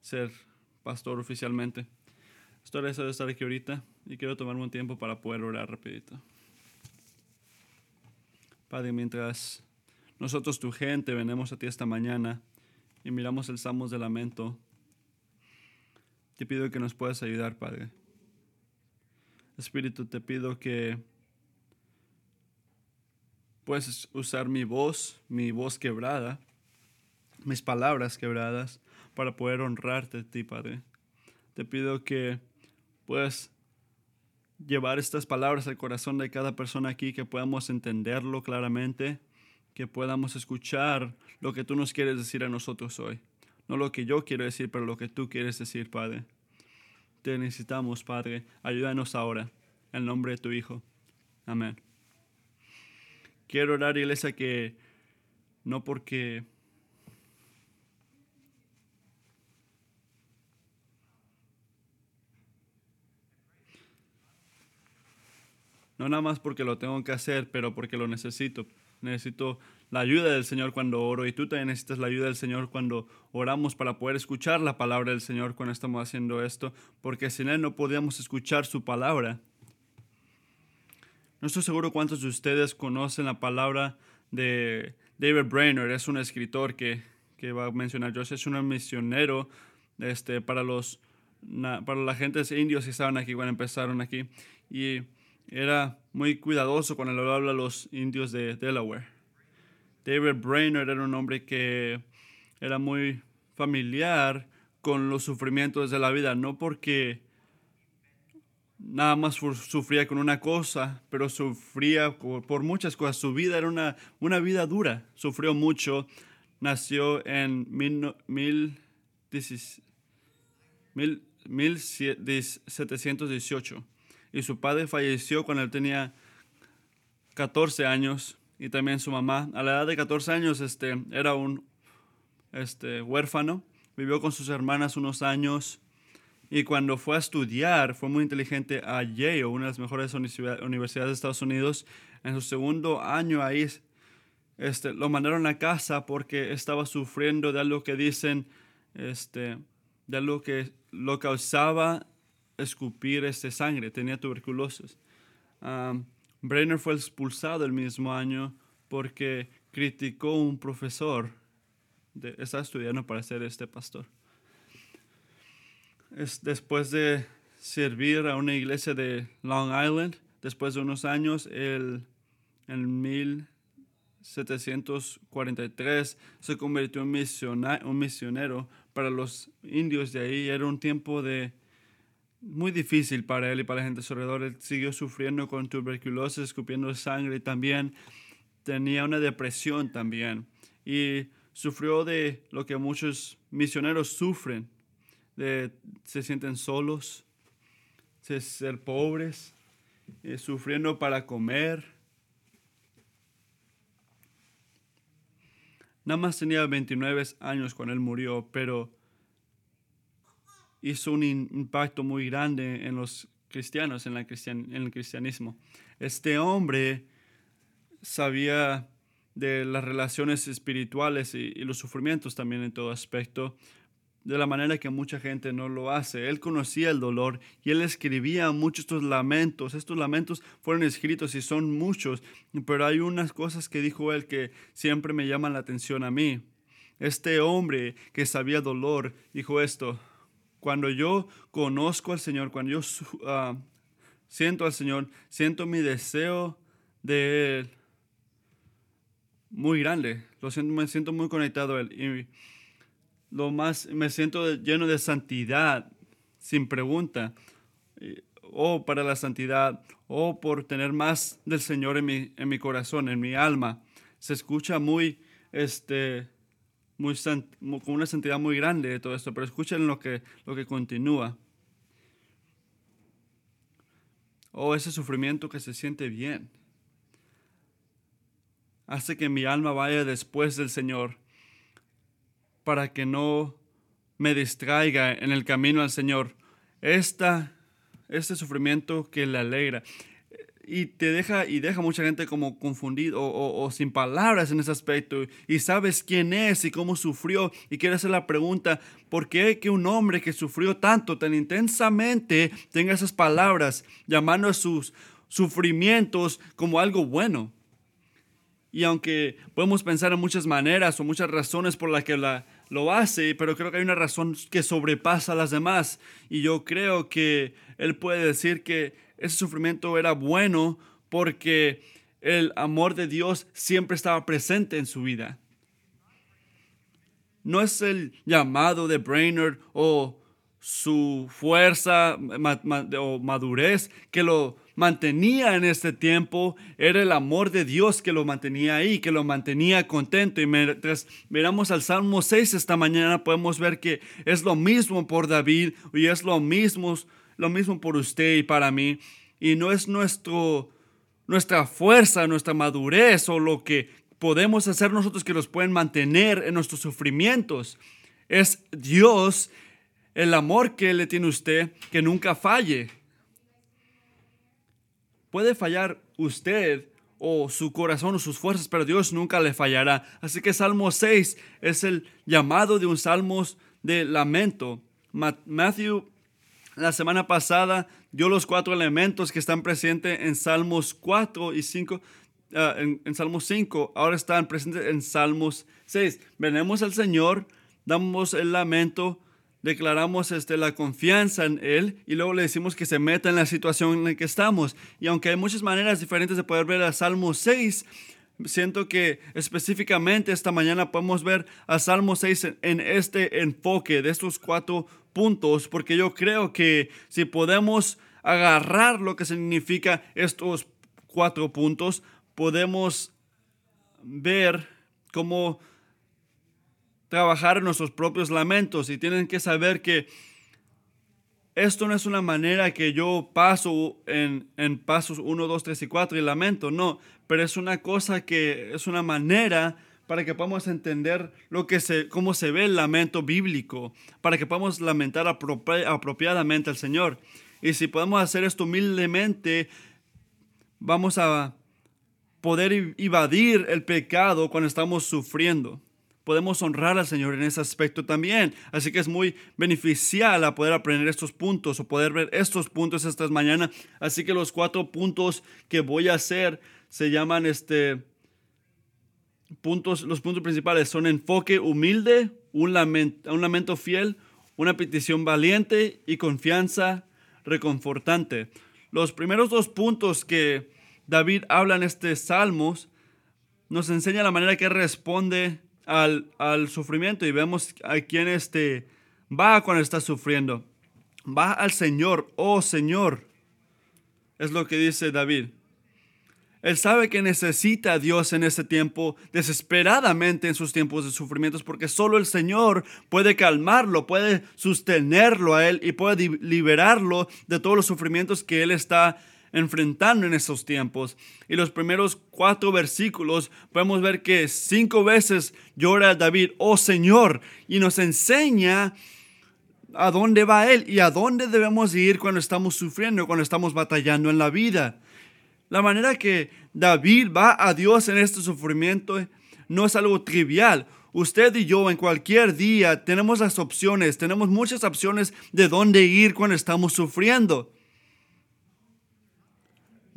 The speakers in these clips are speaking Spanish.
ser pastor oficialmente. Estoy agradecido de estar aquí ahorita y quiero tomarme un tiempo para poder orar rapidito. Padre, mientras nosotros, tu gente, venimos a ti esta mañana y miramos el Salmos de Lamento, te pido que nos puedas ayudar, Padre. Espíritu, te pido que puedas usar mi voz, mi voz quebrada, mis palabras quebradas, para poder honrarte a ti, Padre. Te pido que puedas llevar estas palabras al corazón de cada persona aquí, que podamos entenderlo claramente, que podamos escuchar lo que tú nos quieres decir a nosotros hoy. No lo que yo quiero decir, pero lo que tú quieres decir, Padre. Te necesitamos, Padre. Ayúdanos ahora. En nombre de tu Hijo. Amén. Quiero orar, iglesia, que no porque no nada más porque lo tengo que hacer, pero porque lo necesito. Necesito la ayuda del Señor cuando oro y tú también necesitas la ayuda del Señor cuando oramos para poder escuchar la palabra del Señor cuando estamos haciendo esto, porque sin Él no podíamos escuchar su palabra. No estoy seguro cuántos de ustedes conocen la palabra de David Brainerd, es un escritor que, que va a mencionar yo, es un misionero este, para los para la gente indios que estaban aquí cuando empezaron aquí y era muy cuidadoso cuando le habla a los indios de Delaware. David Brainerd era un hombre que era muy familiar con los sufrimientos de la vida, no porque nada más sufría con una cosa, pero sufría por muchas cosas. Su vida era una, una vida dura, sufrió mucho. Nació en mil, 1718 y su padre falleció cuando él tenía 14 años y también su mamá. A la edad de 14 años este, era un este, huérfano, vivió con sus hermanas unos años y cuando fue a estudiar, fue muy inteligente a Yale, una de las mejores universidades de Estados Unidos. En su segundo año ahí este, lo mandaron a casa porque estaba sufriendo de algo que dicen, este, de algo que lo causaba escupir este sangre, tenía tuberculosis. Um, Brenner fue expulsado el mismo año porque criticó a un profesor, de, estaba estudiando para ser este pastor. Es, después de servir a una iglesia de Long Island, después de unos años, el, en 1743 se convirtió en un misionero para los indios de ahí. Era un tiempo de muy difícil para él y para la gente alrededor. Él siguió sufriendo con tuberculosis, escupiendo sangre y también tenía una depresión también. Y sufrió de lo que muchos misioneros sufren, de se sienten solos, de ser pobres, eh, sufriendo para comer. Nada más tenía 29 años cuando él murió, pero hizo un impacto muy grande en los cristianos, en, la en el cristianismo. Este hombre sabía de las relaciones espirituales y, los sufrimientos también en todo aspecto, de la manera que mucha gente no lo hace. Él conocía el dolor y él escribía muchos estos lamentos. Estos lamentos fueron escritos y son muchos, pero hay unas cosas que dijo él que siempre me llaman la atención a mí. Este hombre que sabía dolor dijo esto, cuando yo conozco al Señor, cuando yo ah, siento al Señor, siento mi deseo de Él muy grande. Lo siento, me siento muy conectado a Él. Y lo más, me siento lleno de santidad, sin pregunta. O para la santidad, o por tener más del Señor en mi, en mi corazón, en mi alma. Se escucha muy, este, muy con una santidad muy grande de todo esto, pero escuchen lo que, lo que continúa. Oh, ese sufrimiento que se siente bien. Hace que mi alma vaya después del Señor para que no me distraiga en el camino al Señor. Esta, este sufrimiento que le alegra. Y te deja y deja mucha gente como confundido o, sin palabras en ese aspecto y sabes quién es y cómo sufrió y quiere hacer la pregunta ¿por qué que un hombre que sufrió tanto tan intensamente tenga esas palabras llamando a sus sufrimientos como algo bueno? Y aunque podemos pensar en muchas maneras o muchas razones por las que la, lo hace, pero creo que hay una razón que sobrepasa a las demás. Y yo creo que él puede decir que ese sufrimiento era bueno porque el amor de Dios siempre estaba presente en su vida. No es el llamado de Brainerd o su fuerza o madurez que lo mantenía en este tiempo, era el amor de Dios que lo mantenía ahí, que lo mantenía contento. Y mientras miramos al Salmo 6 esta mañana, podemos ver que es lo mismo por David y es lo mismo lo mismo por usted y para mí. Y no es nuestro, nuestra fuerza, nuestra madurez o lo que podemos hacer nosotros que nos pueden mantener en nuestros sufrimientos. Es Dios, el amor que le tiene usted, que nunca falle. Puede fallar usted o su corazón o sus fuerzas, pero Dios nunca le fallará. Así que Salmo 6 es el llamado de un salmo de lamento. Matthew la semana pasada dio los cuatro elementos que están presentes en Salmos 4 y 5. Ah, en, Salmos 5, ahora están presentes en Salmos 6. Venemos al Señor, damos el lamento, declaramos este, la confianza en Él y luego le decimos que se meta en la situación en la que estamos. Y aunque hay muchas maneras diferentes de poder ver a Salmos 6, siento que específicamente esta mañana podemos ver a Salmo 6 en este enfoque de estos cuatro puntos, porque yo creo que si podemos agarrar lo que significa estos cuatro puntos, podemos ver cómo trabajar nuestros propios lamentos y tienen que saber que esto no es una manera que yo paso en, en pasos 1, 2, 3 y 4 y lamento, no, pero es una cosa que es una manera para que podamos entender lo que se, cómo se ve el lamento bíblico, para que podamos lamentar apropiadamente al Señor. Y si podemos hacer esto humildemente, vamos a poder evadir el pecado cuando estamos sufriendo. Podemos honrar al Señor en ese aspecto también. Así que es muy beneficial a poder aprender estos puntos o poder ver estos puntos estas mañanas. Así que los cuatro puntos que voy a hacer se llaman este puntos, los puntos principales son enfoque humilde, un lamento, un lamento fiel, una petición valiente y confianza reconfortante. Los primeros dos puntos que David habla en este Salmos nos enseña la manera que responde al, al sufrimiento y vemos a quién este va cuando está sufriendo. Va al Señor, oh Señor. Es lo que dice David. Él sabe que necesita a Dios en ese tiempo, desesperadamente en sus tiempos de sufrimientos, porque solo el Señor puede calmarlo, puede sostenerlo a Él y puede liberarlo de todos los sufrimientos que Él está enfrentando en esos tiempos. Y los primeros cuatro versículos podemos ver que cinco veces llora David, oh Señor, y nos enseña a dónde va Él y a dónde debemos ir cuando estamos sufriendo, cuando estamos batallando en la vida. La manera que David va a Dios en este sufrimiento no es algo trivial. Usted y yo en cualquier día tenemos las opciones, tenemos muchas opciones de dónde ir cuando estamos sufriendo.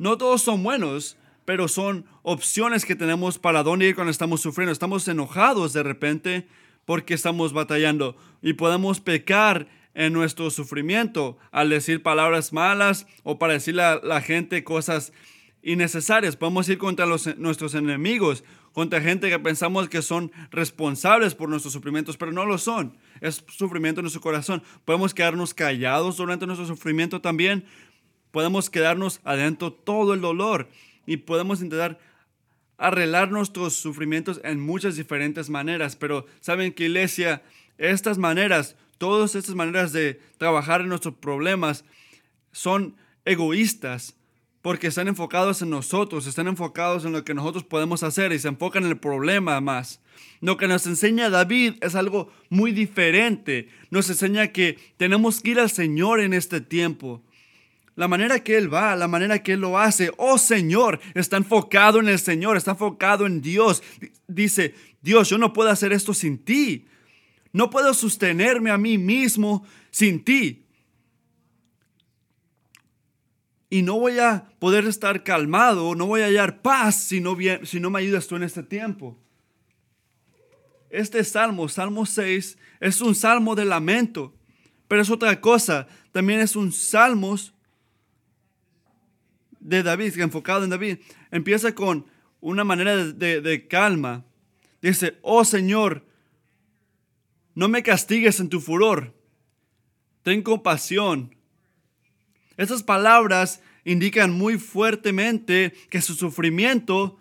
No todos son buenos, pero son opciones que tenemos para dónde ir cuando estamos sufriendo. Estamos enojados de repente porque estamos batallando y podemos pecar en nuestro sufrimiento al decir palabras malas o para decirle a la gente cosas innecesarias. Podemos ir contra nuestros enemigos, contra gente que pensamos que son responsables por nuestros sufrimientos, pero no lo son. Es sufrimiento en nuestro corazón. Podemos quedarnos callados durante nuestro sufrimiento también. Podemos quedarnos adentro todo el dolor y podemos intentar arreglar nuestros sufrimientos en muchas diferentes maneras. Pero saben que iglesia, estas maneras, todas estas maneras de trabajar en nuestros problemas son egoístas porque están enfocados en nosotros, están enfocados en lo que nosotros podemos hacer y se enfocan en el problema más. Lo que nos enseña David es algo muy diferente. Nos enseña que tenemos que ir al Señor en este tiempo. La manera que Él va, la manera que Él lo hace. Oh Señor, está enfocado en el Señor, está enfocado en Dios. Dice, Dios, yo no puedo hacer esto sin ti. No puedo sostenerme a mí mismo sin ti. Y no voy a poder estar calmado, no voy a hallar paz si no, si no me ayudas tú en este tiempo. Este salmo, Salmo 6, es un salmo de lamento, pero es otra cosa. También es un salmo de David, enfocado en David. Empieza con una manera de, de calma. Dice, oh Señor, no me castigues en tu furor. Ten compasión. Esas palabras indican muy fuertemente que su sufrimiento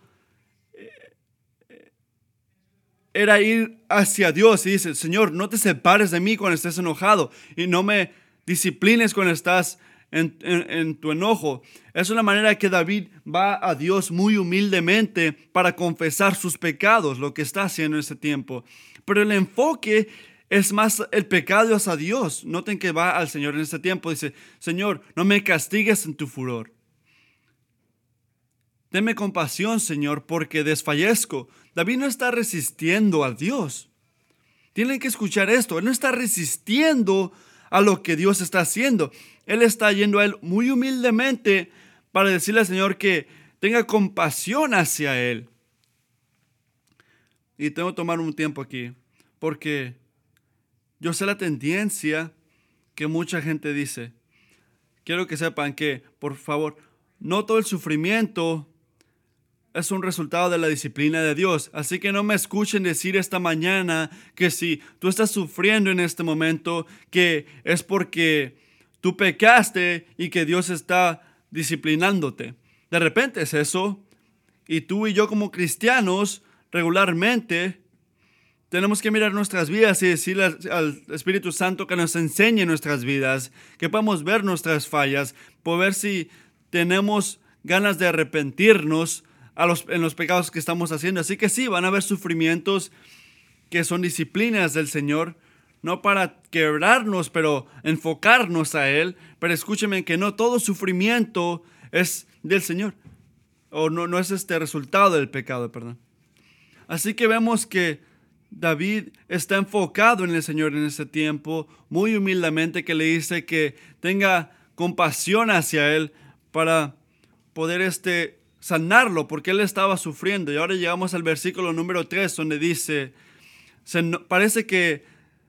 eh, era ir hacia Dios y dice, Señor, no te separes de mí cuando estés enojado y no me disciplines cuando estás en, tu enojo. Es una manera que David va a Dios muy humildemente para confesar sus pecados, lo que está haciendo en ese tiempo. Pero el enfoque es más el pecado hacia Dios. Noten que va al Señor en este tiempo. Dice, Señor, no me castigues en tu furor. Deme compasión, Señor, porque desfallezco. David no está resistiendo a Dios. Tienen que escuchar esto. Él no está resistiendo a lo que Dios está haciendo. Él está yendo a Él muy humildemente para decirle al Señor que tenga compasión hacia Él. Y tengo que tomar un tiempo aquí, porque yo sé la tendencia que mucha gente dice. Quiero que sepan que, por favor, no todo el sufrimiento es un resultado de la disciplina de Dios. Así que no me escuchen decir esta mañana que si tú estás sufriendo en este momento, que es porque tú pecaste y que Dios está disciplinándote. De repente es eso. Y tú y yo como cristianos regularmente tenemos que mirar nuestras vidas y decirle al, Espíritu Santo que nos enseñe nuestras vidas, que podamos ver nuestras fallas, por ver si tenemos ganas de arrepentirnos en los pecados que estamos haciendo. Así que sí, van a haber sufrimientos que son disciplinas del Señor, no para quebrarnos, pero enfocarnos a Él. Pero escúcheme que no todo sufrimiento es del Señor, o no, no es este resultado del pecado, perdón. Así que vemos que David está enfocado en el Señor en ese tiempo, muy humildemente que le dice que tenga compasión hacia él para poder este, sanarlo, porque él estaba sufriendo. Y ahora llegamos al versículo número 3, donde dice, parece que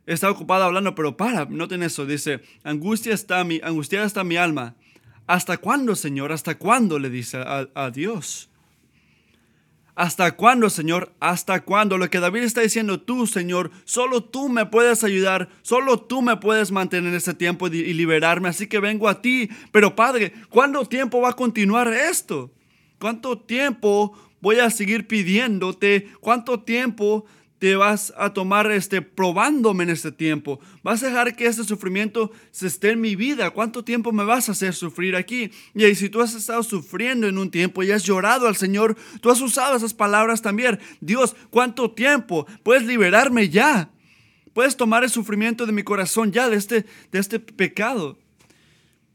está ocupado hablando, pero para, noten eso, dice, angustia está mi, angustiada está mi alma. ¿Hasta cuándo, Señor? ¿Hasta cuándo? le dice a Dios. ¿Hasta cuándo, Señor? ¿Hasta cuándo? Lo que David está diciendo, tú, Señor, solo tú me puedes ayudar, solo tú me puedes mantener en este tiempo y liberarme, así que vengo a ti. Pero Padre, ¿cuánto tiempo va a continuar esto? ¿Cuánto tiempo voy a seguir pidiéndote? ¿Cuánto tiempo te vas a tomar este, probándome en este tiempo. Vas a dejar que este sufrimiento se esté en mi vida. ¿Cuánto tiempo me vas a hacer sufrir aquí? Y si tú has estado sufriendo en un tiempo y has llorado al Señor, tú has usado esas palabras también. Dios, ¿cuánto tiempo? Puedes liberarme ya. Puedes tomar el sufrimiento de mi corazón ya de este, de este pecado.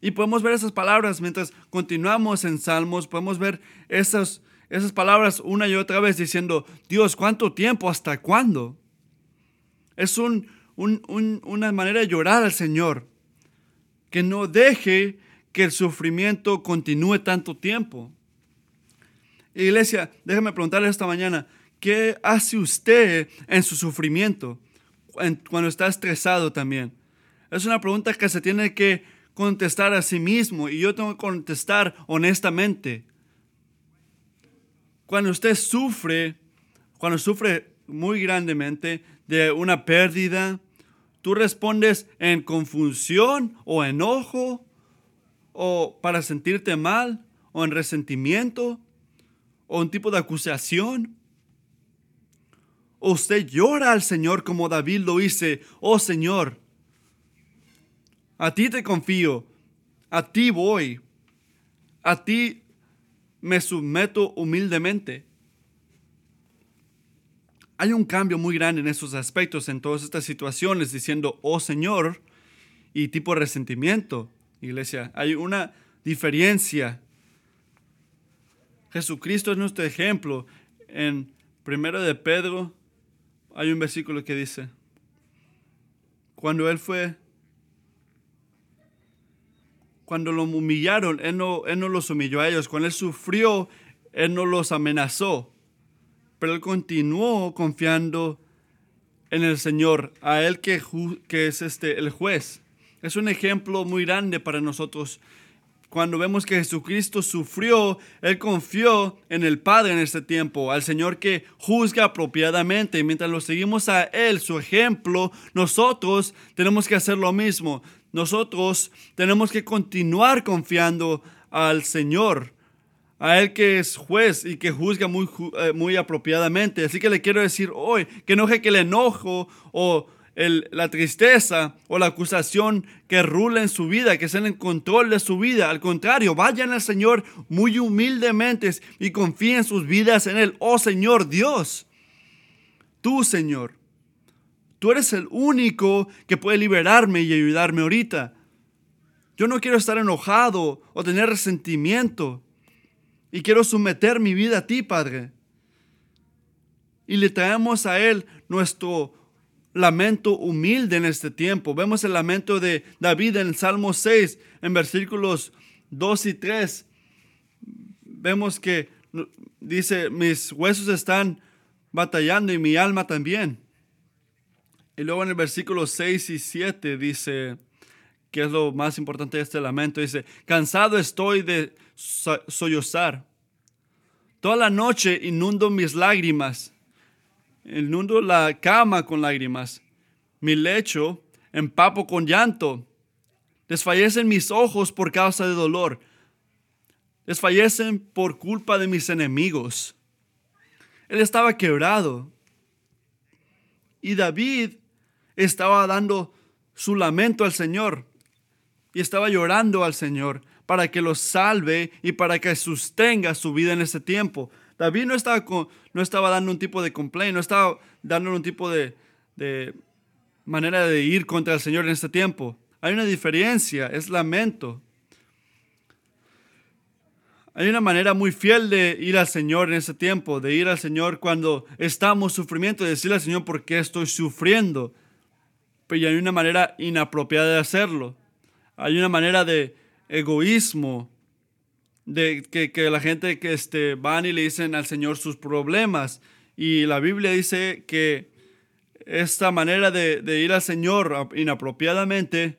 Y podemos ver esas palabras mientras continuamos en Salmos, podemos ver esas esas palabras una y otra vez diciendo, Dios, ¿cuánto tiempo? ¿Hasta cuándo? Es una manera de llorar al Señor, que no deje que el sufrimiento continúe tanto tiempo. Iglesia, déjame preguntarle esta mañana, ¿qué hace usted en su sufrimiento cuando está estresado también? Es una pregunta que se tiene que contestar a sí mismo y yo tengo que contestar honestamente. Cuando usted sufre, cuando sufre muy grandemente de una pérdida, tú respondes en confusión o enojo o para sentirte mal o en resentimiento o un tipo de acusación. O usted llora al Señor como David lo dice, oh Señor, a ti te confío, a ti voy, a ti me someto humildemente. Hay un cambio muy grande en esos aspectos, en todas estas situaciones, diciendo, oh Señor, y tipo resentimiento, iglesia. Hay una diferencia. Jesucristo es nuestro ejemplo. En primero de Pedro hay un versículo que dice, cuando él fue, cuando lo humillaron, él no, él no los humilló a ellos. Cuando él sufrió, él no los amenazó. Pero él continuó confiando en el Señor, a Él que, que es este, el juez. Es un ejemplo muy grande para nosotros. Cuando vemos que Jesucristo sufrió, Él confió en el Padre en este tiempo, al Señor que juzga apropiadamente. Mientras lo seguimos a Él, su ejemplo, nosotros tenemos que hacer lo mismo. Nosotros tenemos que continuar confiando al Señor a Él que es juez y que juzga muy, eh, muy apropiadamente. Así que le quiero decir hoy que no deje que el enojo o la tristeza o la acusación que rula en su vida, que es en control de su vida. Al contrario, vayan al Señor muy humildemente y confíen sus vidas en Él. Oh Señor Dios, tú Señor, tú eres el único que puede liberarme y ayudarme ahorita. Yo no quiero estar enojado o tener resentimiento. Y quiero someter mi vida a ti, Padre. Y le traemos a Él nuestro lamento humilde en este tiempo. Vemos el lamento de David en el Salmo 6, en versículos 2 y 3. Vemos que dice, mis huesos están batallando y mi alma también. Y luego en el versículo 6 y 7 dice, que es lo más importante de este lamento, dice, cansado estoy de sollozar. Toda la noche inundo mis lágrimas, inundo la cama con lágrimas, mi lecho empapo con llanto. Desfallecen mis ojos por causa de dolor. Desfallecen por culpa de mis enemigos. Él estaba quebrado. Y David estaba dando su lamento al Señor. Y estaba llorando al Señor para que los salve y para que sostenga su vida en ese tiempo. David no estaba, no estaba dando un tipo de complaint, no estaba dando un tipo de, de manera de ir contra el Señor en este tiempo. Hay una diferencia, es lamento. Hay una manera muy fiel de ir al Señor en ese tiempo, de ir al Señor cuando estamos sufrimiento, de decirle al Señor por qué estoy sufriendo. Pero hay una manera inapropiada de hacerlo. Hay una manera de, egoísmo, de que, la gente que este, van y le dicen al Señor sus problemas. Y la Biblia dice que esta manera de, ir al Señor inapropiadamente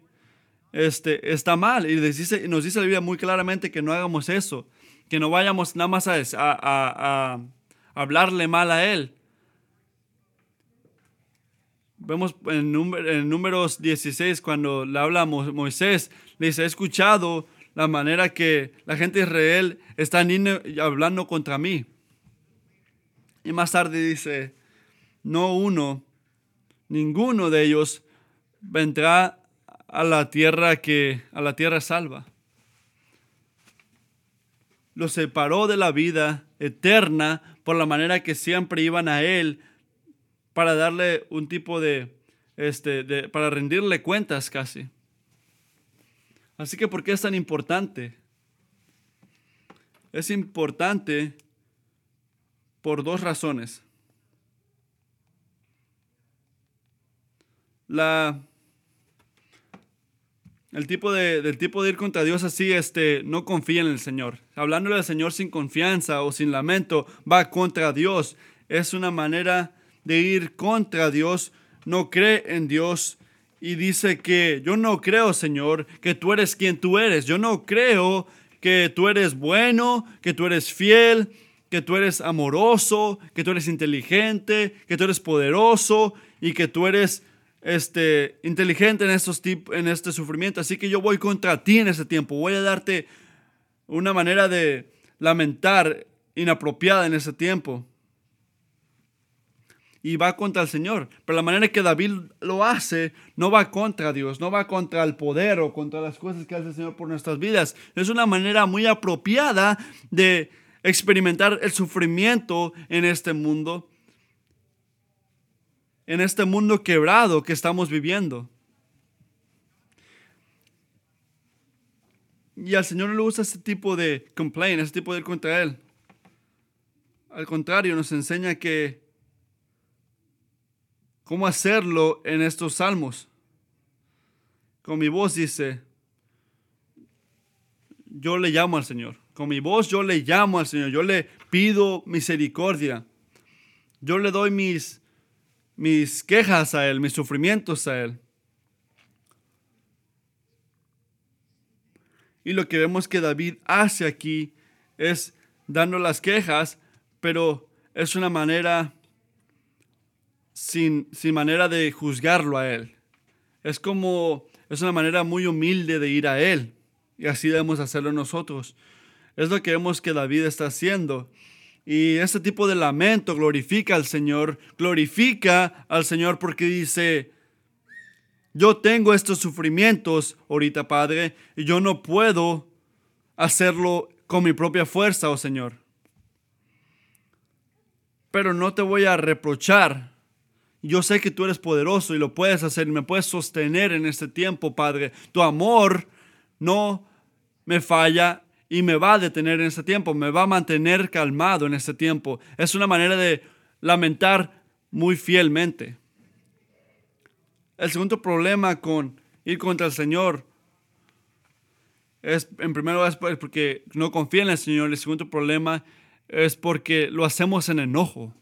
este, está mal. Y nos dice, nos dice la Biblia muy claramente que no hagamos eso, que no vayamos nada más a, hablarle mal a Él. Vemos en, números 16 cuando le habla Moisés, les he escuchado la manera que la gente de Israel está hablando contra mí. Y más tarde dice, no uno, ninguno de ellos vendrá a la tierra que a la tierra salva. Los separó de la vida eterna por la manera que siempre iban a él para darle un tipo de este para rendirle cuentas casi. Así que, ¿por qué es tan importante? Es importante por dos razones. La, el tipo de, del tipo de ir contra Dios así, este, no confía en el Señor. Hablándole al Señor sin confianza o sin lamento, va contra Dios. Es una manera de ir contra Dios. No cree en Dios y dice que yo no creo, Señor, que tú eres quien tú eres. Yo no creo que tú eres bueno, que tú eres fiel, que tú eres amoroso, que tú eres inteligente, que tú eres poderoso y que tú eres este, inteligente en, estos en este sufrimiento. Así que yo voy contra ti en ese tiempo. Voy a darte una manera de lamentar inapropiada en ese tiempo y va contra el Señor. Pero la manera que David lo hace no va contra Dios, no va contra el poder o contra las cosas que hace el Señor por nuestras vidas. Es una manera muy apropiada de experimentar el sufrimiento en este mundo, en este mundo quebrado que estamos viviendo. Y al Señor no le gusta ese tipo de complaint, ese tipo de ir contra Él. Al contrario, nos enseña que cómo hacerlo en estos salmos. Con mi voz dice, yo le llamo al Señor. Con mi voz yo le llamo al Señor. Yo le pido misericordia. Yo le doy mis, mis quejas a Él, mis sufrimientos a Él. Y lo que vemos que David hace aquí es dando las quejas, pero es una manera sin, sin manera de juzgarlo a Él. Es como, es una manera muy humilde de ir a Él. Y así debemos hacerlo nosotros. Es lo que vemos que David está haciendo. Y este tipo de lamento glorifica al Señor, glorifica al Señor porque dice, yo tengo estos sufrimientos ahorita, Padre, y yo no puedo hacerlo con mi propia fuerza, oh Señor. Pero no te voy a reprochar. Yo sé que tú eres poderoso y lo puedes hacer y me puedes sostener en este tiempo, Padre. Tu amor no me falla y me va a detener en este tiempo, me va a mantener calmado en este tiempo. Es una manera de lamentar muy fielmente. El segundo problema con ir contra el Señor es, en primer lugar, porque no confía en el Señor. El segundo problema es porque lo hacemos en enojo.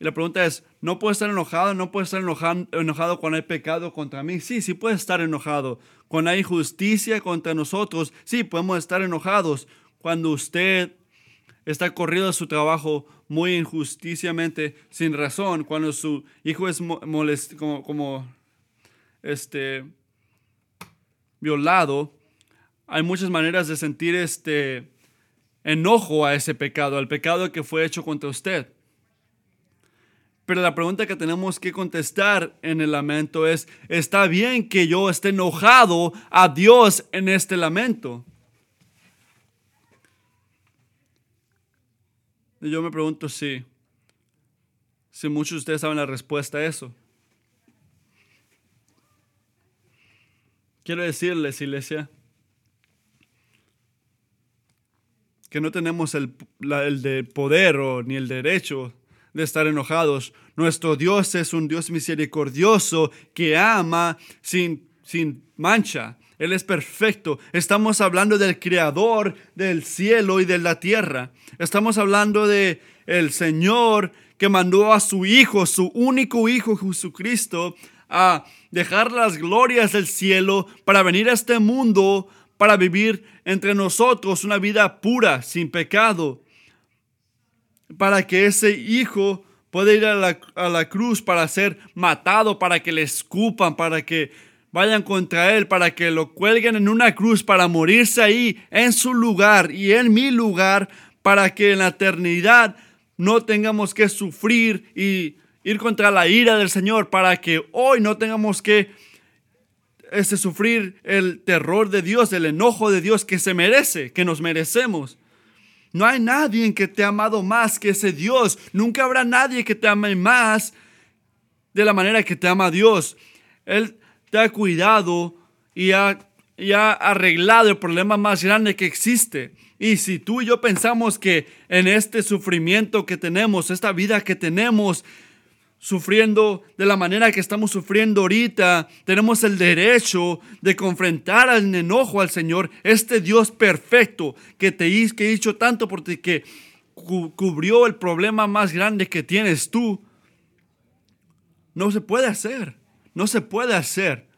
Y la pregunta es, ¿no puedo estar enojado? ¿No puedo estar enojado, enojado cuando hay pecado contra mí? Sí, sí puede estar enojado. Cuando hay injusticia contra nosotros, sí, podemos estar enojados. Cuando usted está corrido a su trabajo muy injusticiamente, sin razón, cuando su hijo es molest, como, como este, violado, hay muchas maneras de sentir este enojo a ese pecado, al pecado que fue hecho contra usted. Pero la pregunta que tenemos que contestar en el lamento es, ¿está bien que yo esté enojado a Dios en este lamento? Y yo me pregunto si, si muchos de ustedes saben la respuesta a eso. Quiero decirles, iglesia, que no tenemos el, el de poder o ni el derecho de estar enojados. Nuestro Dios es un Dios misericordioso que ama sin, sin mancha. Él es perfecto. Estamos hablando del creador del cielo y de la tierra. Estamos hablando de el Señor que mandó a su hijo, su único hijo Jesucristo, a dejar las glorias del cielo para venir a este mundo para vivir entre nosotros una vida pura, sin pecado para que ese hijo pueda ir a la, cruz para ser matado, para que le escupan, para que vayan contra él, para que lo cuelguen en una cruz, para morirse ahí en su lugar y en mi lugar, para que en la eternidad no tengamos que sufrir y ir contra la ira del Señor, para que hoy no tengamos que este, sufrir el terror de Dios, el enojo de Dios que se merece, que nos merecemos. No hay nadie que te ha amado más que ese Dios. Nunca habrá nadie que te ame más de la manera que te ama Dios. Él te ha cuidado y ha, y ha arreglado el problema más grande que existe. Y si tú y yo pensamos que en este sufrimiento que tenemos, esta vida que tenemos, sufriendo de la manera que estamos sufriendo ahorita, tenemos el derecho de confrontar al enojo al Señor, este Dios perfecto que te que dicho tanto por ti, que cubrió el problema más grande que tienes tú. No se puede hacer, no se puede hacer.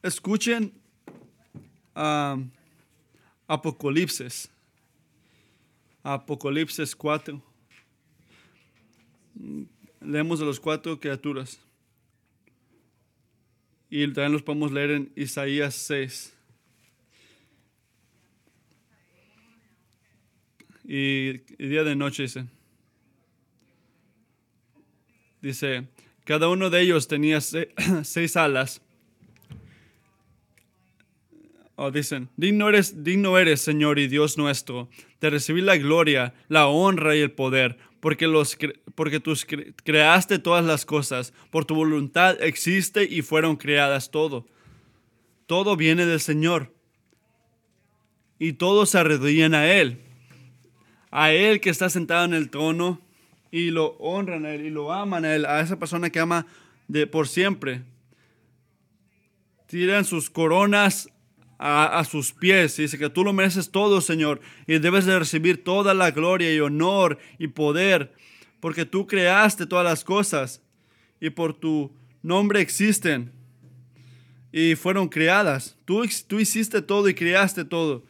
Escuchen a Apocalipsis Apocalipsis 4. Leemos de las cuatro criaturas. Y también los podemos leer en Isaías 6. Y, día de noche dice. Dice, cada uno de ellos tenía seis alas o dicen, digno eres, digno eres, Señor y Dios nuestro, de recibir la gloria, la honra y el poder, porque, los, porque tú creaste todas las cosas, por tu voluntad existe y fueron creadas todo. Todo viene del Señor. Y todos se arrodillan a Él. A Él que está sentado en el trono y lo honran a Él y lo aman a Él, a esa persona que ama de por siempre. Tiran sus coronas a, sus pies y dice que tú lo mereces todo, Señor, y debes de recibir toda la gloria y honor y poder, porque tú creaste todas las cosas y por tu nombre existen y fueron creadas. Tú, tú hiciste todo y creaste todo.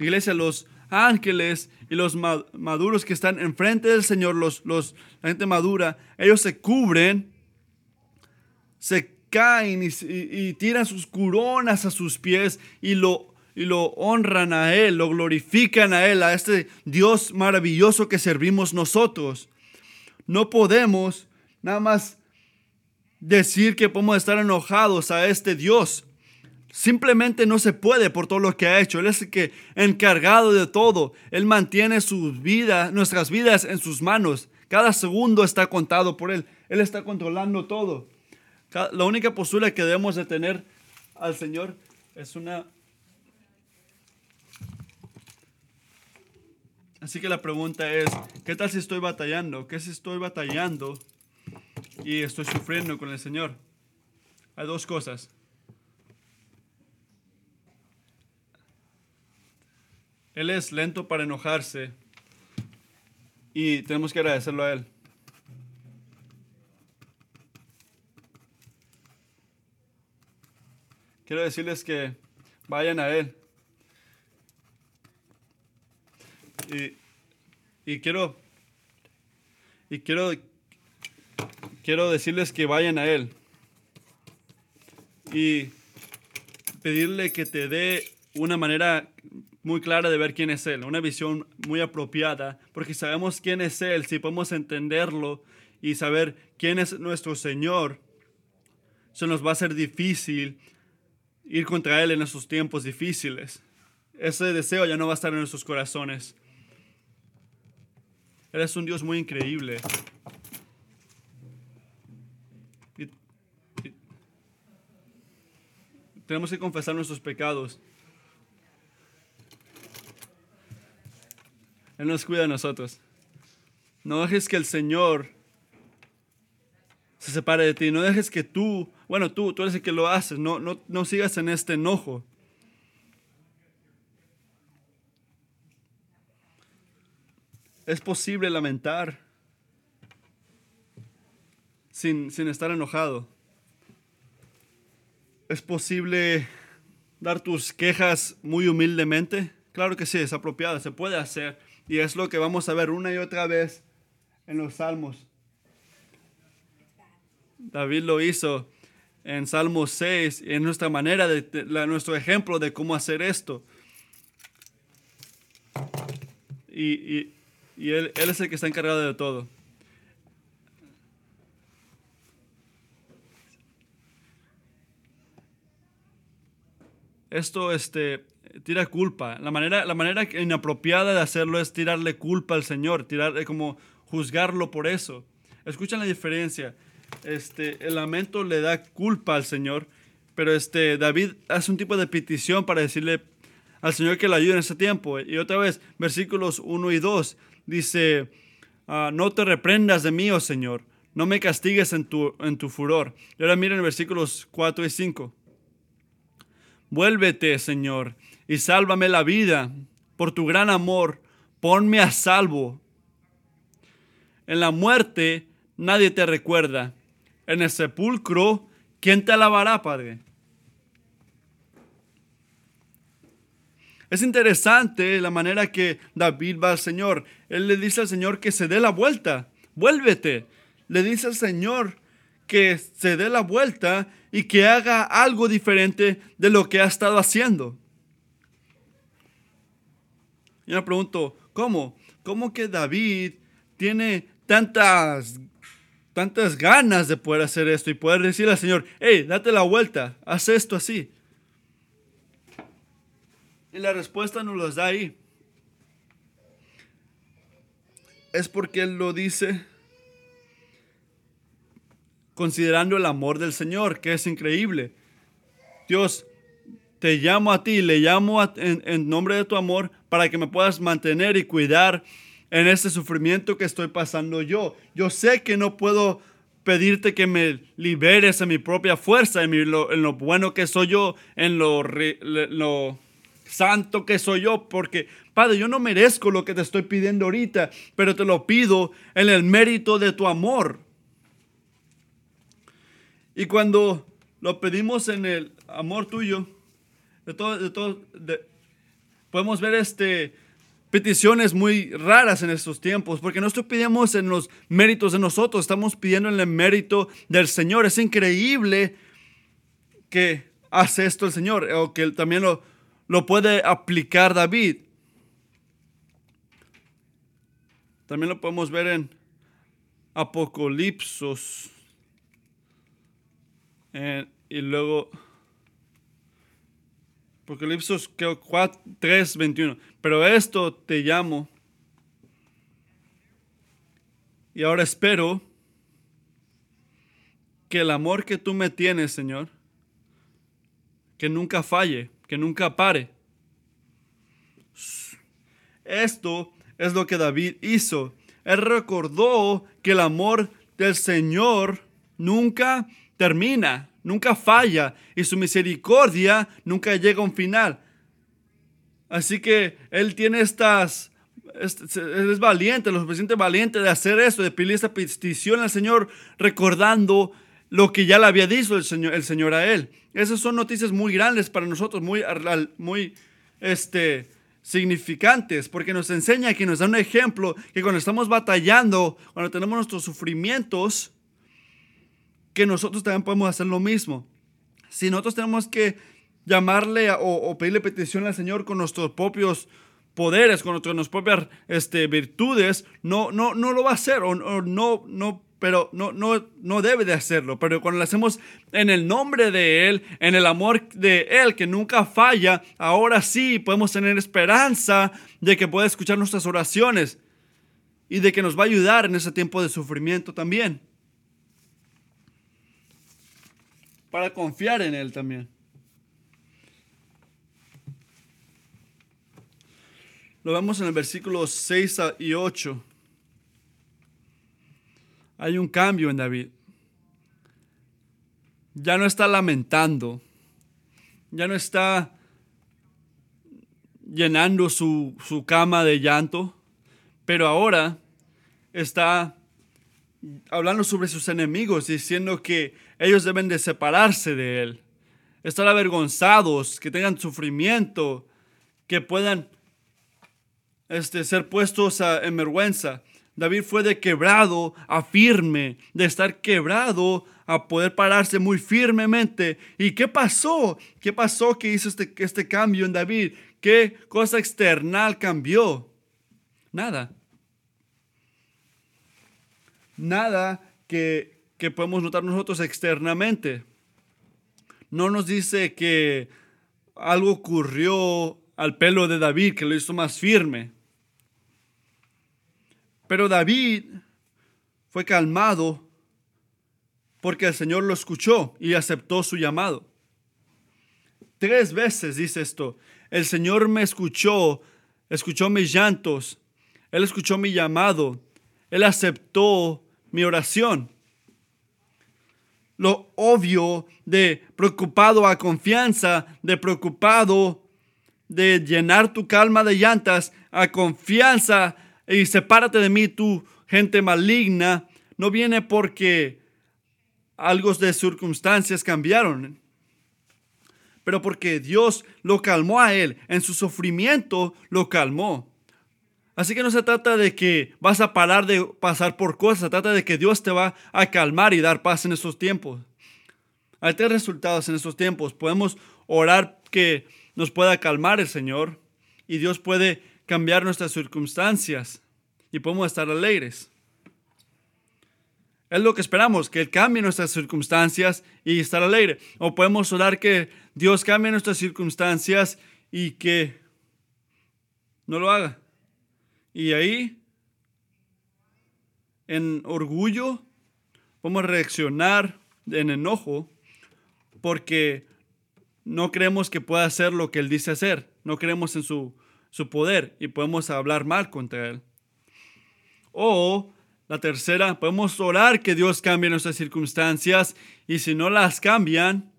Iglesia, los ángeles y los maduros que están enfrente del Señor, los, los, la gente madura, ellos se cubren, se caen y, tiran sus coronas a sus pies y lo, y lo honran a Él, lo glorifican a Él, a este Dios maravilloso que servimos nosotros. No podemos nada más decir que podemos estar enojados a este Dios. Simplemente no se puede por todo lo que ha hecho. Él es el que encargado de todo. Él mantiene nuestras vidas en sus manos. Cada segundo está contado por Él. Él está controlando todo. La única postura que debemos de tener al Señor es una... Así que la pregunta es, ¿qué tal si estoy batallando? ¿Qué si estoy batallando y estoy sufriendo con el Señor? Hay dos cosas. Él es lento para enojarse y tenemos que agradecerlo a Él. Quiero decirles que vayan a Él. Y, quiero, y quiero, quiero decirles que vayan a Él. Y pedirle que te dé una manera muy clara de ver quién es Él, una visión muy apropiada, porque sabemos quién es Él, si podemos entenderlo y saber quién es nuestro Señor, se nos va a ser difícil ir contra Él en esos tiempos difíciles. Ese deseo ya no va a estar en nuestros corazones. Él es un Dios muy increíble. tenemos que confesar nuestros pecados. Él nos cuida de nosotros. No dejes que el Señor se separe de ti. No dejes que tú bueno, tú, tú eres el que lo haces, no, no, no sigas en este enojo. Es posible lamentar sin, sin estar enojado. Es posible dar tus quejas muy humildemente. Claro que sí, es apropiado, se puede hacer. Y es lo que vamos a ver una y otra vez en los salmos. David lo hizo en Salmo 6, en nuestra manera, de, nuestro ejemplo de cómo hacer esto. Y, él, es el que está encargado de todo. Esto este, tira culpa. La manera, la manera inapropiada de hacerlo es tirarle culpa al Señor, tirarle como juzgarlo por eso. Escuchan la diferencia este, el lamento le da culpa al Señor, pero este, David hace un tipo de petición para decirle al Señor que le ayude en ese tiempo. Y otra vez, versículos 1 y 2, dice, ah, no te reprendas de mí, oh Señor, no me castigues en tu, en tu furor. Y ahora miren versículos 4 y 5. Vuélvete, Señor, y sálvame la vida. Por tu gran amor, ponme a salvo. En la muerte nadie te recuerda en el sepulcro, ¿quién te alabará, Padre? Es interesante la manera que David va al Señor. Él le dice al Señor que se dé la vuelta. Vuélvete. Le dice al Señor que se dé la vuelta y que haga algo diferente de lo que ha estado haciendo. Yo me pregunto, ¿cómo? ¿Cómo que David tiene tantas tantas ganas de poder hacer esto y poder decirle al Señor, hey, date la vuelta, haz esto así. Y la respuesta nos las da ahí. es porque Él lo dice considerando el amor del Señor, que es increíble. Dios, te llamo a ti, le llamo en, en, nombre de tu amor para que me puedas mantener y cuidar en este sufrimiento que estoy pasando yo. Yo sé que no puedo pedirte que me liberes en mi propia fuerza, en, lo, en lo, bueno que soy yo, en lo, lo santo que soy yo, porque Padre, yo no merezco lo que te estoy pidiendo ahorita, pero te lo pido en el mérito de tu amor. Y cuando lo pedimos en el amor tuyo, de todo, de todo, podemos ver este, peticiones muy raras en estos tiempos, porque no estoy pidiendo en los méritos de nosotros, estamos pidiendo en el mérito del Señor. Es increíble que hace esto el Señor, o que también lo, lo puede aplicar David. También lo podemos ver en Apocalipsos. Eh, y luego Apocalipsis 3, 21. Pero esto te llamo. Y ahora espero que el amor que tú me tienes, Señor, que nunca falle, que nunca pare. Esto es lo que David hizo. Él recordó que el amor del Señor nunca termina nunca falla y su misericordia nunca llega a un final. Así que Él tiene estas, Él es valiente, lo suficiente valiente de hacer eso, de pedir esta petición al Señor, recordando lo que ya le había dicho el Señor, el Señor a Él. Esas son noticias muy grandes para nosotros, muy, muy este, significantes, porque nos enseña que nos da un ejemplo que cuando estamos batallando, cuando tenemos nuestros sufrimientos, que nosotros también podemos hacer lo mismo. Si nosotros tenemos que llamarle o, pedirle petición al Señor con nuestros propios poderes, con nuestras propias este, virtudes, no, no, no lo va a hacer o, no, no, pero no, no, no debe de hacerlo. Pero cuando lo hacemos en el nombre de Él, en el amor de Él que nunca falla, ahora sí podemos tener esperanza de que pueda escuchar nuestras oraciones y de que nos va a ayudar en ese tiempo de sufrimiento también. para confiar en Él también. Lo vemos en el versículo 6 y 8. Hay un cambio en David. Ya no está lamentando. Ya no está llenando su, su cama de llanto. Pero ahora está hablando sobre sus enemigos, diciendo que ellos deben de separarse de él, estar avergonzados, que tengan sufrimiento, que puedan este, ser puestos en vergüenza. David fue de quebrado a firme, de estar quebrado a poder pararse muy firmemente. ¿Y qué pasó? ¿Qué pasó que hizo este, este cambio en David? ¿Qué cosa external cambió? Nada nada que, podemos notar nosotros externamente. No nos dice que algo ocurrió al pelo de David que lo hizo más firme. Pero David fue calmado porque el Señor lo escuchó y aceptó su llamado. Tres veces dice esto, el Señor me escuchó, escuchó mis llantos, Él escuchó mi llamado, Él aceptó mi oración. Lo obvio de preocupado a confianza, de preocupado de llenar tu calma de llantas a confianza y sepárate de mí, tu gente maligna, no viene porque algo de circunstancias cambiaron, pero porque Dios lo calmó a él, en su sufrimiento lo calmó. Así que no se trata de que vas a parar de pasar por cosas, se trata de que Dios te va a calmar y dar paz en estos tiempos. Hay tres resultados en estos tiempos. Podemos orar que nos pueda calmar el Señor y Dios puede cambiar nuestras circunstancias y podemos estar alegres. Es lo que esperamos, que Él cambie nuestras circunstancias y estar alegre. O podemos orar que Dios cambie nuestras circunstancias y que no lo haga. Y ahí en orgullo, podemos reaccionar en enojo porque no creemos que pueda hacer lo que Él dice hacer, no creemos en su, su poder y podemos hablar mal contra Él. O la tercera, podemos orar que Dios cambie nuestras circunstancias y si no las cambian,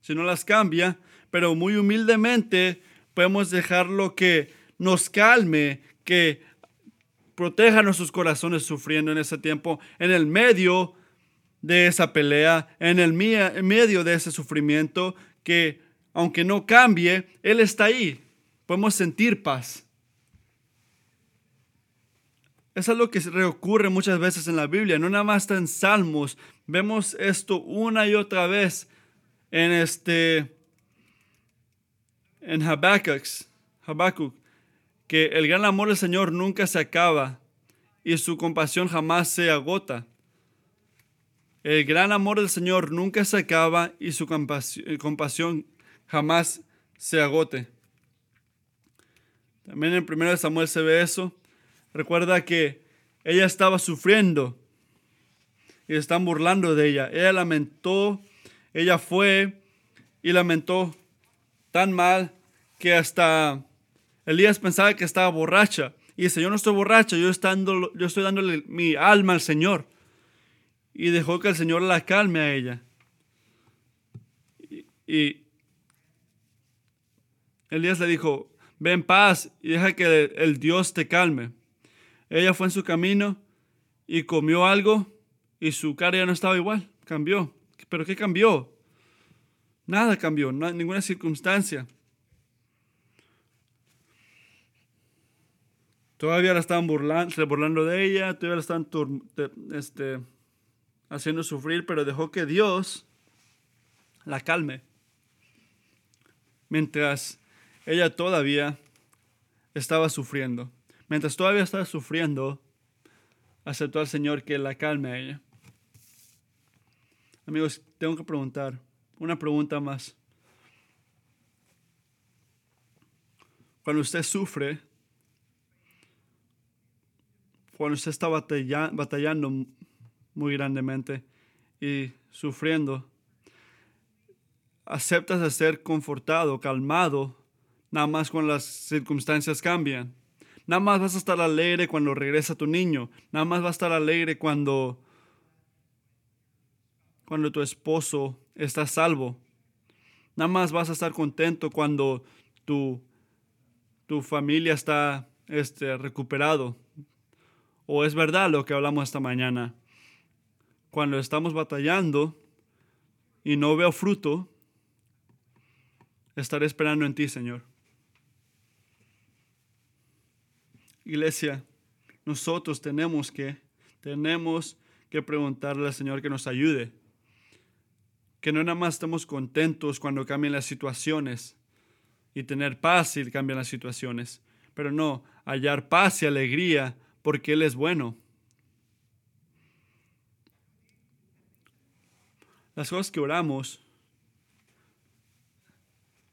si no las cambia, pero muy humildemente podemos dejarlo que nos calme, que proteja nuestros corazones sufriendo en ese tiempo, en el medio de esa pelea, en el medio de ese sufrimiento, que aunque no cambie, Él está ahí. Podemos sentir paz. Eso es lo que reocurre muchas veces en la Biblia, no nada más está en Salmos. Vemos esto una y otra vez en este en Habacuc, Habacuc, que el gran amor del Señor nunca se acaba y su compasión jamás se agota. El gran amor del Señor nunca se acaba y su compasión jamás se agote. También en 1 Samuel se ve eso. Recuerda que ella estaba sufriendo y están burlando de ella. Ella lamentó, ella fue y lamentó tan mal que hasta Elías pensaba que estaba borracha. Y dice, yo no estoy borracha, yo, estando, yo estoy dándole mi alma al Señor. Y dejó que el Señor la calme a ella. Y, y Elías le dijo, ve en paz y deja que el Dios te calme. Ella fue en su camino y comió algo y su cara ya no estaba igual, cambió. ¿Pero qué cambió? Nada cambió, ninguna circunstancia. Todavía la estaban burlando, burlando de ella, todavía la estaban este, haciendo sufrir, pero dejó que Dios la calme. Mientras ella todavía estaba sufriendo mientras todavía estaba sufriendo, aceptó al Señor que la calme a ella. Amigos, tengo que preguntar una pregunta más. Cuando usted sufre, cuando usted está batallando muy grandemente y sufriendo, aceptas de ser confortado, calmado, nada más cuando las circunstancias cambian. Nada más vas a estar alegre cuando regresa tu niño. Nada más vas a estar alegre cuando, cuando tu esposo está salvo. Nada más vas a estar contento cuando tu, tu familia está este, recuperado. O es verdad lo que hablamos esta mañana. Cuando estamos batallando y no veo fruto, estaré esperando en ti, Señor. Iglesia, nosotros tenemos que, tenemos que preguntarle al Señor que nos ayude. Que no nada más estemos contentos cuando cambian las situaciones y tener paz si cambian las situaciones, pero no, hallar paz y alegría porque Él es bueno. Las cosas que oramos,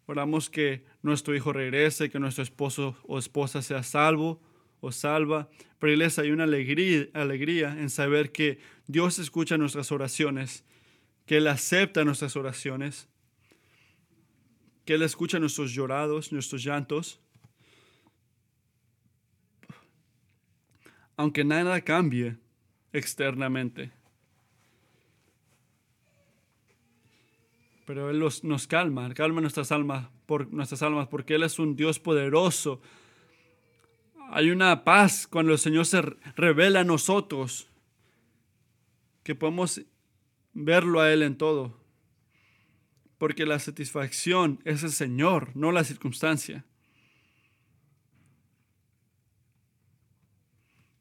oramos que nuestro hijo regrese, que nuestro esposo o esposa sea salvo, o salva, pero les hay una alegría, alegría en saber que Dios escucha nuestras oraciones, que Él acepta nuestras oraciones, que Él escucha nuestros llorados, nuestros llantos. Aunque nada cambie externamente. Pero Él nos calma, calma nuestras almas, por, nuestras almas, porque Él es un Dios poderoso, hay una paz cuando el Señor se revela a nosotros, que podemos verlo a Él en todo. Porque la satisfacción es el Señor, no la circunstancia.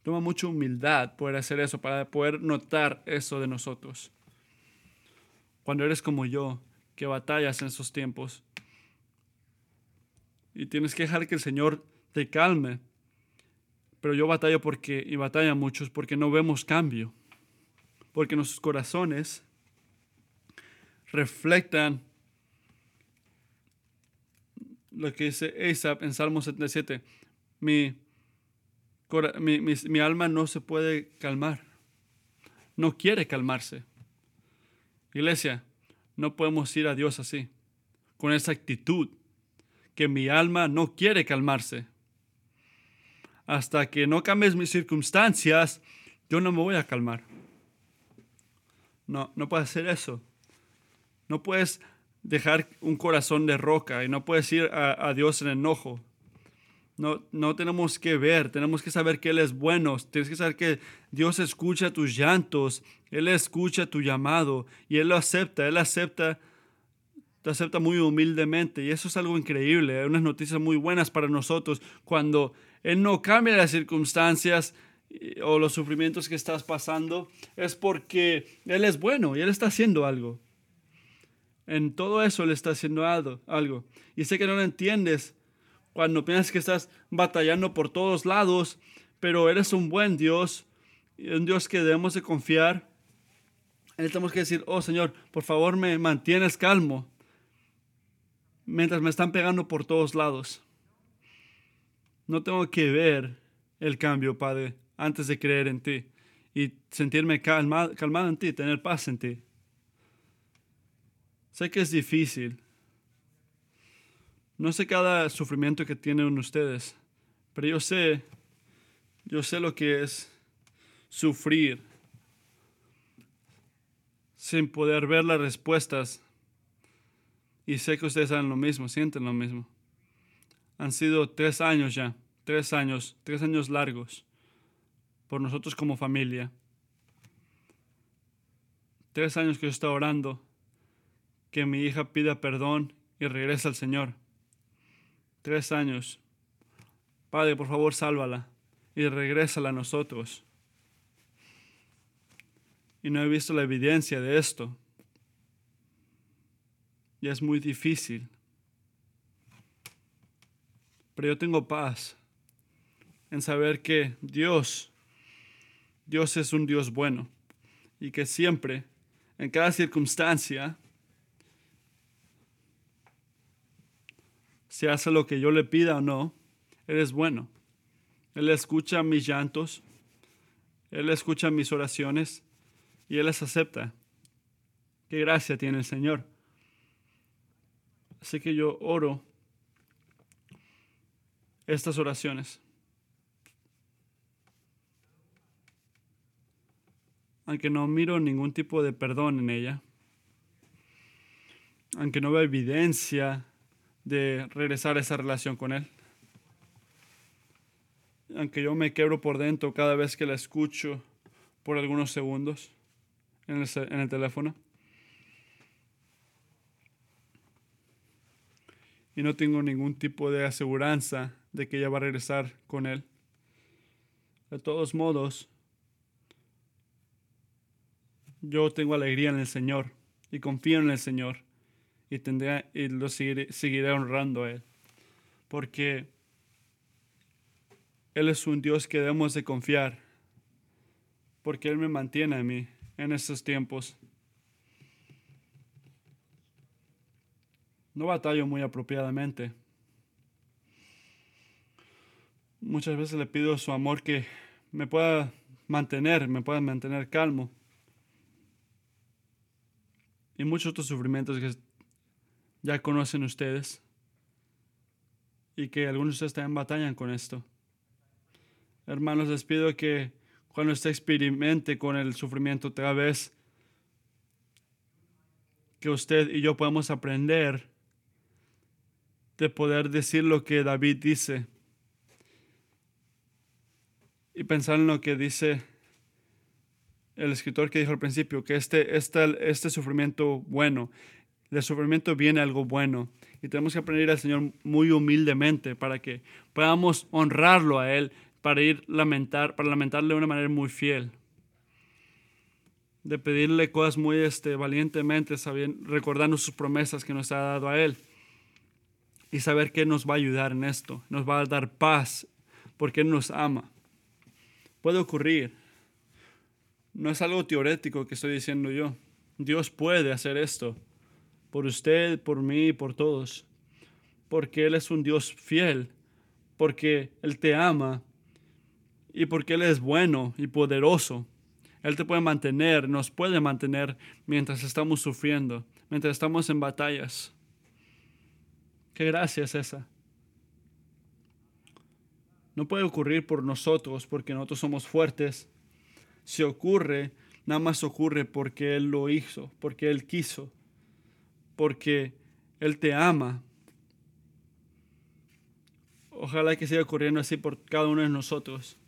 Toma mucha humildad poder hacer eso, para poder notar eso de nosotros. Cuando eres como yo, que batallas en esos tiempos. Y tienes que dejar que el Señor te calme pero yo batallo porque, y batalla muchos porque no vemos cambio. Porque nuestros corazones reflectan lo que dice Asap en Salmo 77. Mi, mi, mi, alma no se puede calmar. no quiere calmarse. Iglesia, no podemos ir a Dios así, con esa actitud, que mi alma no quiere calmarse. Hasta que no cambies mis circunstancias, yo no me voy a calmar. No, no puedes hacer eso. No puedes dejar un corazón de roca y no puedes ir a, Dios en enojo. No, no tenemos que ver, tenemos que saber que Él es bueno, tienes que saber que Dios escucha tus llantos, Él escucha tu llamado y Él lo acepta, Él acepta, te acepta muy humildemente y eso es algo increíble, unas noticias muy buenas para nosotros cuando Él no cambia las circunstancias o los sufrimientos que estás pasando, es porque Él es bueno y Él está haciendo algo. En todo eso Él está haciendo algo. Y sé que no lo entiendes, cuando piensas que estás batallando por todos lados, pero eres un buen Dios, un Dios que debemos de confiar. Tenemos que decir, oh Señor, por favor me mantienes calmo mientras me están pegando por todos lados. No tengo que ver el cambio, Padre, antes de creer en ti y sentirme calmado, en ti, tener paz en ti. Sé que es difícil, no sé cada sufrimiento que tienen ustedes, pero yo sé, yo sé lo que es sufrir sin poder ver las respuestas. Y sé que ustedes saben lo mismo, sienten lo mismo. Han sido tres años ya, tres años, tres años largos por nosotros como familia. Tres años que yo estoy orando que mi hija pida perdón y regrese al Señor tres años. Padre, por favor, sálvala y regrésala a nosotros. Y no he visto la evidencia de esto. Y es muy difícil. Pero yo tengo paz en saber que Dios, Dios es un Dios bueno y que siempre, en cada circunstancia, si hace lo que yo le pida o no, Él es bueno. Él escucha mis llantos, Él escucha mis oraciones y Él las acepta. Qué gracia tiene el Señor. Así que yo oro estas oraciones. Aunque no miro ningún tipo de perdón en ella, aunque no veo evidencia de regresar a esa relación con Él. Aunque yo me quebro por dentro cada vez que la escucho por algunos segundos en el, en el teléfono. Y no tengo ningún tipo de aseguranza de que ella va a regresar con Él. De todos modos, yo tengo alegría en el Señor y confío en el Señor y, tendré, y lo seguiré, honrando a Él. Porque Él es un Dios que debemos de confiar. Porque Él me mantiene a mí en estos tiempos. No batallo muy apropiadamente. Muchas veces le pido su amor que me pueda mantener, me pueda mantener calmo. Y muchos otros sufrimientos que ya conocen ustedes y que algunos de ustedes también batallan con esto. Hermanos, les pido que cuando usted experimente con el sufrimiento otra vez, que usted y yo podamos aprender de poder decir lo que David dice y pensar en lo que dice el escritor que dijo al principio, que este, este, este sufrimiento bueno del sufrimiento viene algo bueno. Y tenemos que aprender al Señor muy humildemente para que podamos honrarlo a Él, para ir lamentar, para lamentarle de una manera muy fiel. De pedirle cosas muy este, valientemente, sabiendo, recordando sus promesas que nos ha dado a Él. Y saber que nos va a ayudar en esto, nos va a dar paz, porque Él nos ama. Puede ocurrir. No es algo teorético que estoy diciendo yo. Dios puede hacer esto por usted, por mí, por todos, porque Él es un Dios fiel, porque Él te ama y porque Él es bueno y poderoso. Él te puede mantener, nos puede mantener mientras estamos sufriendo, mientras estamos en batallas. Qué gracia es esa. No puede ocurrir por nosotros porque nosotros somos fuertes. Si ocurre, nada más ocurre porque Él lo hizo, porque Él quiso, porque Él te ama. Ojalá que siga ocurriendo así por cada uno de nosotros.